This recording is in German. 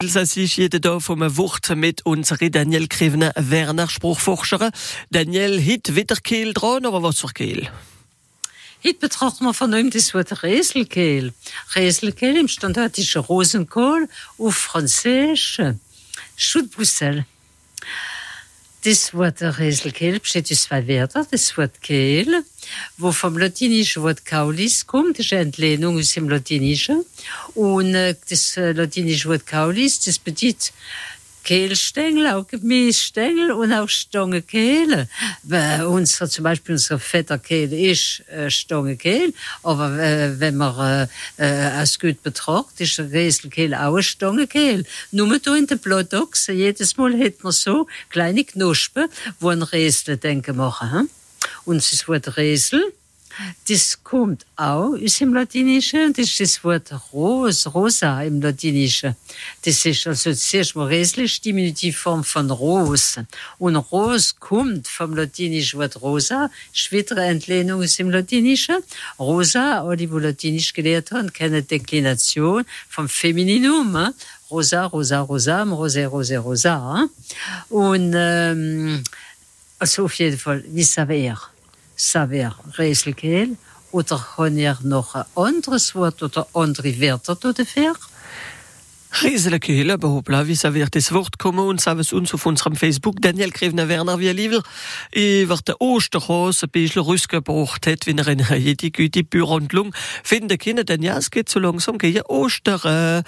Das ist jeden Tag vom Wort mit unserer Daniel Krivne Werner Spruchforscherin. Daniel, hit wieder Kehl dran, aber was für Kehl? Hit betrachten wir von ihm das Wort Räselkehl. Räselkehl im standardischen Rosenkohl auf Französisch Schutbussel. Das Wort Räselkehl besteht aus zwei Wörtern. Das Wort Kehl, wo vom latinischen Wort Kaulis kommt, das ist eine Entlehnung aus dem Latinischen. Und äh, das äh, latinische Wort Kaulis, das bedeutet Kehlstängel, auch Gemüsestängel und auch Stangenkehle. Unser, zum Beispiel unser Vetterkehl ist äh, Stangenkehl, aber äh, wenn man äh, als gut betrachtet, ist ein Rieselkehl auch ein Stangenkehl. Nur da in den Blutachsen, jedes Mal hat man so kleine Knospen, wo ein Riesel denken machen. Hm? Und das Wort Riesel, das kommt auch aus dem Latinischen, das ist das Wort Ros, Rosa im Latinischen. Das ist also zuerst mal reslich Diminutivform von Ros. Und Ros kommt vom latinischen Wort Rosa, schwittere Entlehnung aus dem Latinischen. Rosa, alle die Latinisch gelehrt haben, keine Deklination vom Femininum. Hein? Rosa, Rosa, Rosa, Rosé, Rosé, Rosa. Hein? Und ähm, also auf jeden Fall, wie savoir saber Räselkehl oder kann er noch ein anderes Wort oder andere Wörter dafür? Rieselkehle, behopla, wie ça wird das Wort kommen und sagen es uns auf unserem Facebook. Daniel Krivner Werner, wie lieber, ich wird der Osterhaus ein bisschen rausgebracht hat, wenn er in jede gute Bürohandlung finden kann, denn ja, es geht so langsam gegen Ostern.